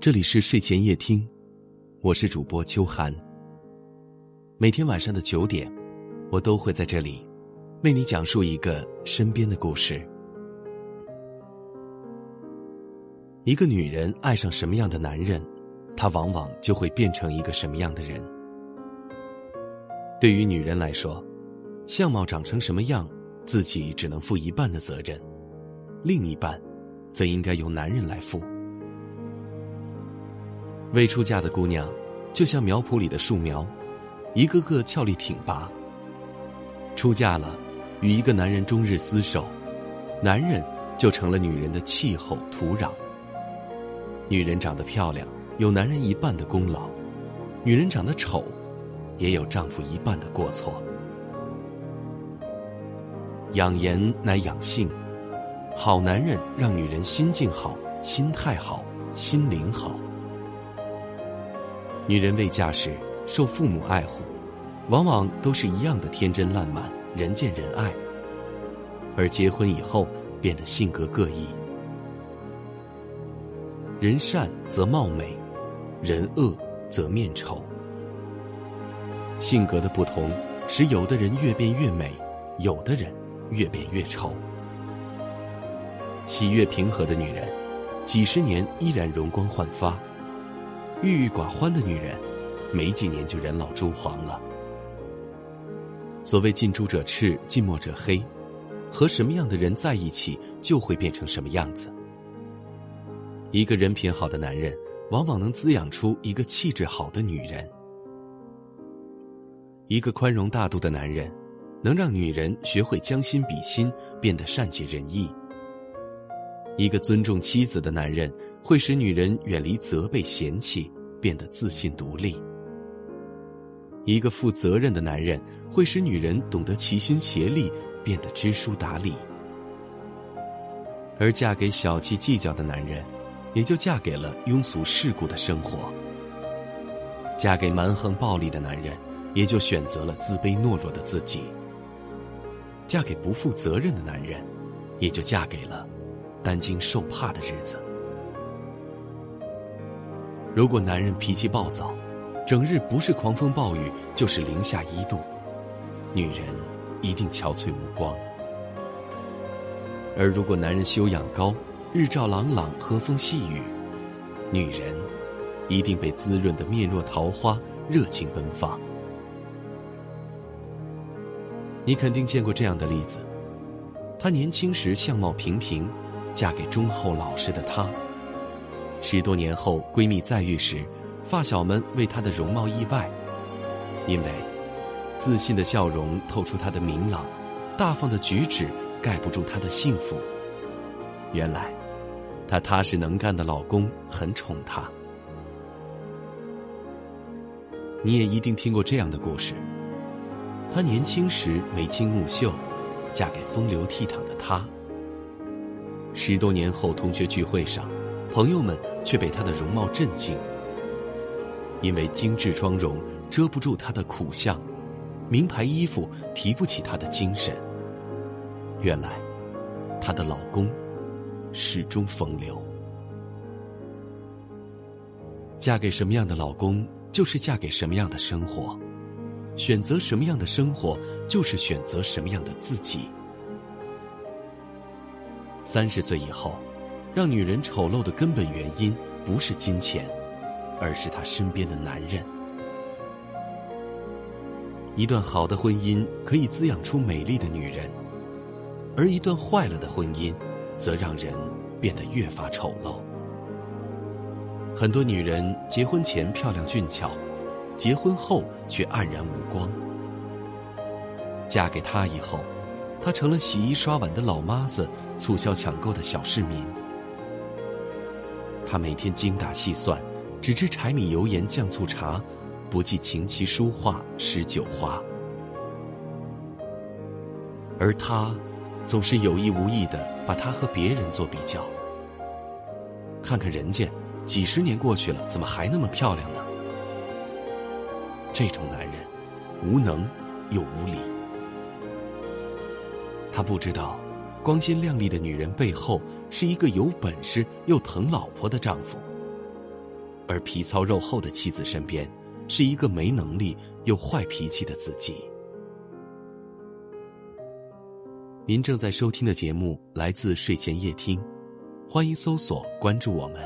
这里是睡前夜听，我是主播秋寒。每天晚上的九点，我都会在这里为你讲述一个身边的故事。一个女人爱上什么样的男人，她往往就会变成一个什么样的人。对于女人来说，相貌长成什么样，自己只能负一半的责任，另一半，则应该由男人来负。未出嫁的姑娘，就像苗圃里的树苗，一个个俏丽挺拔。出嫁了，与一个男人终日厮守，男人就成了女人的气候土壤。女人长得漂亮，有男人一半的功劳；女人长得丑，也有丈夫一半的过错。养颜乃养性，好男人让女人心境好、心态好、心灵好。女人未嫁时受父母爱护，往往都是一样的天真烂漫、人见人爱；而结婚以后变得性格各异。人善则貌美，人恶则面丑。性格的不同，使有的人越变越美，有的人越变越丑。喜悦平和的女人，几十年依然容光焕发。郁郁寡欢的女人，没几年就人老珠黄了。所谓近朱者赤，近墨者黑，和什么样的人在一起，就会变成什么样子。一个人品好的男人，往往能滋养出一个气质好的女人。一个宽容大度的男人，能让女人学会将心比心，变得善解人意。一个尊重妻子的男人，会使女人远离责备嫌弃，变得自信独立。一个负责任的男人，会使女人懂得齐心协力，变得知书达理。而嫁给小气计较的男人，也就嫁给了庸俗世故的生活；嫁给蛮横暴力的男人，也就选择了自卑懦弱的自己；嫁给不负责任的男人，也就嫁给了。担惊受怕的日子。如果男人脾气暴躁，整日不是狂风暴雨就是零下一度，女人一定憔悴无光；而如果男人修养高，日照朗朗，和风细雨，女人一定被滋润的面若桃花，热情奔放。你肯定见过这样的例子：她年轻时相貌平平。嫁给忠厚老实的他。十多年后，闺蜜再遇时，发小们为她的容貌意外，因为自信的笑容透出她的明朗，大方的举止盖不住她的幸福。原来，她踏实能干的老公很宠她。你也一定听过这样的故事：她年轻时眉清目秀，嫁给风流倜傥的他。十多年后，同学聚会上，朋友们却被她的容貌震惊。因为精致妆容遮不住她的苦相，名牌衣服提不起她的精神。原来，她的老公始终风流。嫁给什么样的老公，就是嫁给什么样的生活；选择什么样的生活，就是选择什么样的自己。三十岁以后，让女人丑陋的根本原因不是金钱，而是她身边的男人。一段好的婚姻可以滋养出美丽的女人，而一段坏了的婚姻，则让人变得越发丑陋。很多女人结婚前漂亮俊俏，结婚后却黯然无光。嫁给他以后。她成了洗衣刷碗的老妈子，促销抢购的小市民。她每天精打细算，只知柴米油盐酱醋茶，不计琴棋书画诗酒花。而他，总是有意无意的把她和别人做比较。看看人家，几十年过去了，怎么还那么漂亮呢？这种男人，无能又无理。他不知道，光鲜亮丽的女人背后是一个有本事又疼老婆的丈夫。而皮糙肉厚的妻子身边，是一个没能力又坏脾气的自己。您正在收听的节目来自睡前夜听，欢迎搜索关注我们。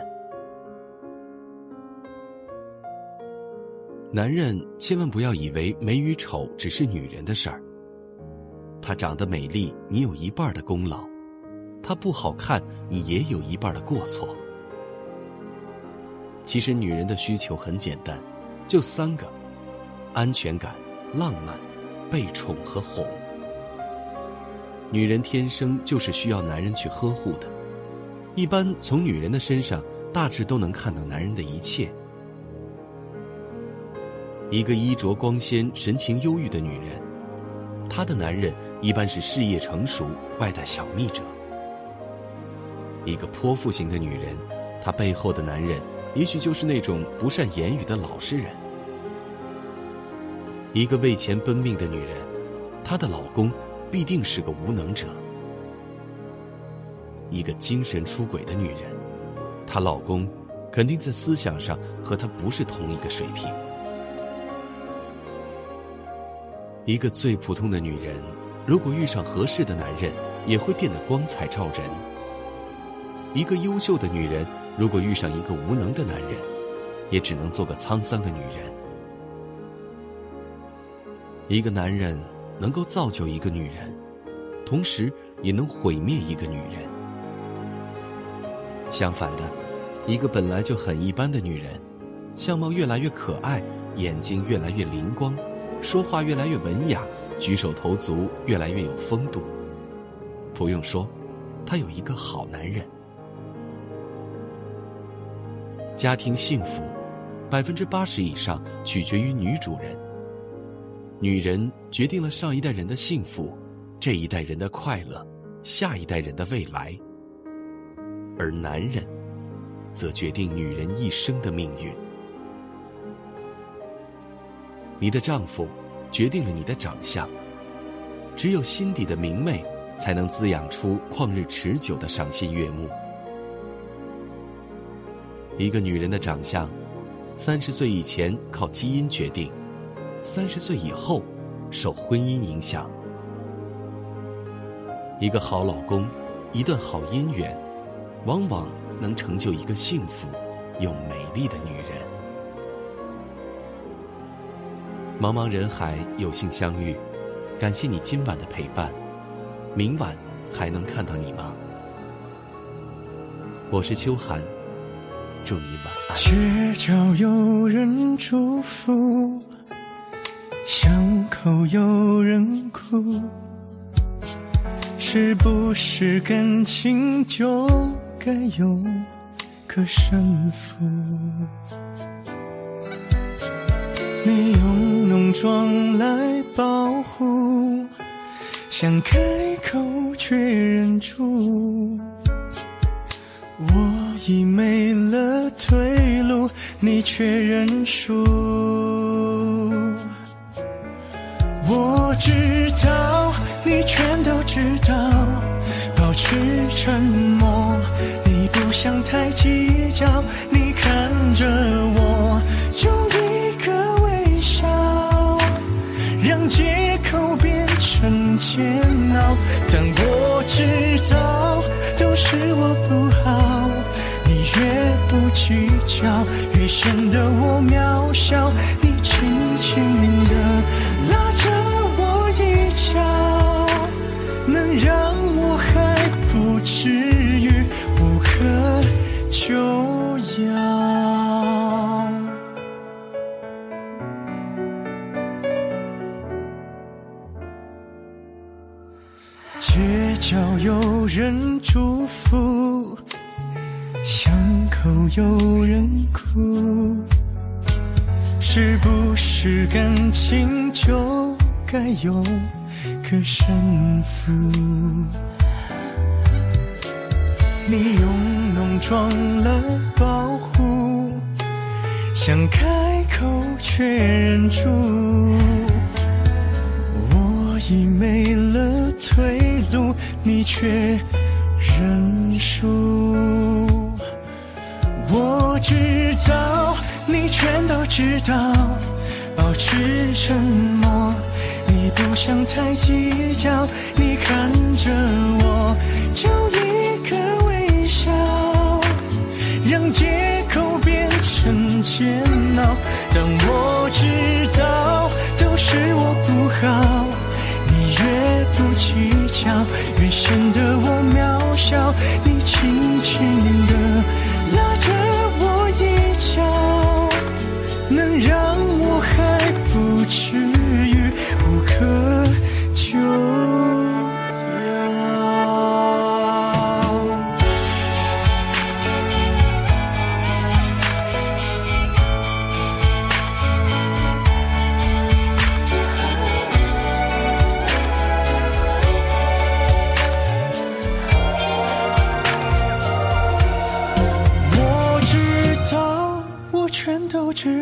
男人千万不要以为美与丑只是女人的事儿。她长得美丽，你有一半的功劳；她不好看，你也有一半的过错。其实女人的需求很简单，就三个：安全感、浪漫、被宠和哄。女人天生就是需要男人去呵护的，一般从女人的身上大致都能看到男人的一切。一个衣着光鲜、神情忧郁的女人，她的男人一般是事业成熟、外带小蜜者；一个泼妇型的女人，她背后的男人也许就是那种不善言语的老实人；一个为钱奔命的女人，她的老公。必定是个无能者，一个精神出轨的女人，她老公肯定在思想上和她不是同一个水平。一个最普通的女人，如果遇上合适的男人，也会变得光彩照人。一个优秀的女人，如果遇上一个无能的男人，也只能做个沧桑的女人。一个男人。能够造就一个女人，同时也能毁灭一个女人。相反的，一个本来就很一般的女人，相貌越来越可爱，眼睛越来越灵光，说话越来越文雅，举手投足越来越有风度。不用说，她有一个好男人。家庭幸福，百分之八十以上取决于女主人。女人决定了上一代人的幸福，这一代人的快乐，下一代人的未来。而男人，则决定女人一生的命运。你的丈夫，决定了你的长相。只有心底的明媚，才能滋养出旷日持久的赏心悦目。一个女人的长相，三十岁以前靠基因决定。三十岁以后，受婚姻影响。一个好老公，一段好姻缘，往往能成就一个幸福又美丽的女人。茫茫人海，有幸相遇，感谢你今晚的陪伴。明晚还能看到你吗？我是秋寒，祝你晚安。街角有人祝福。巷口有人哭，是不是感情就该有个胜负？你用浓妆来保护，想开口却忍住。我已没了退路，你却认输。我知道你全都知道，保持沉默。你不想太计较，是我不好，你越不计较，越显得我渺小。你轻轻的拉着。是感情就该有？个胜负，你用浓妆来保护，想开口却忍住。我已没了退路，你却认输。我知道，你全都知道，保持沉默。你不想太计较，你看着我，就一个微笑，让借口变成煎熬。当我知道都是我不好，你越不计较，越显得我渺小。你轻轻地拉着我一角，能让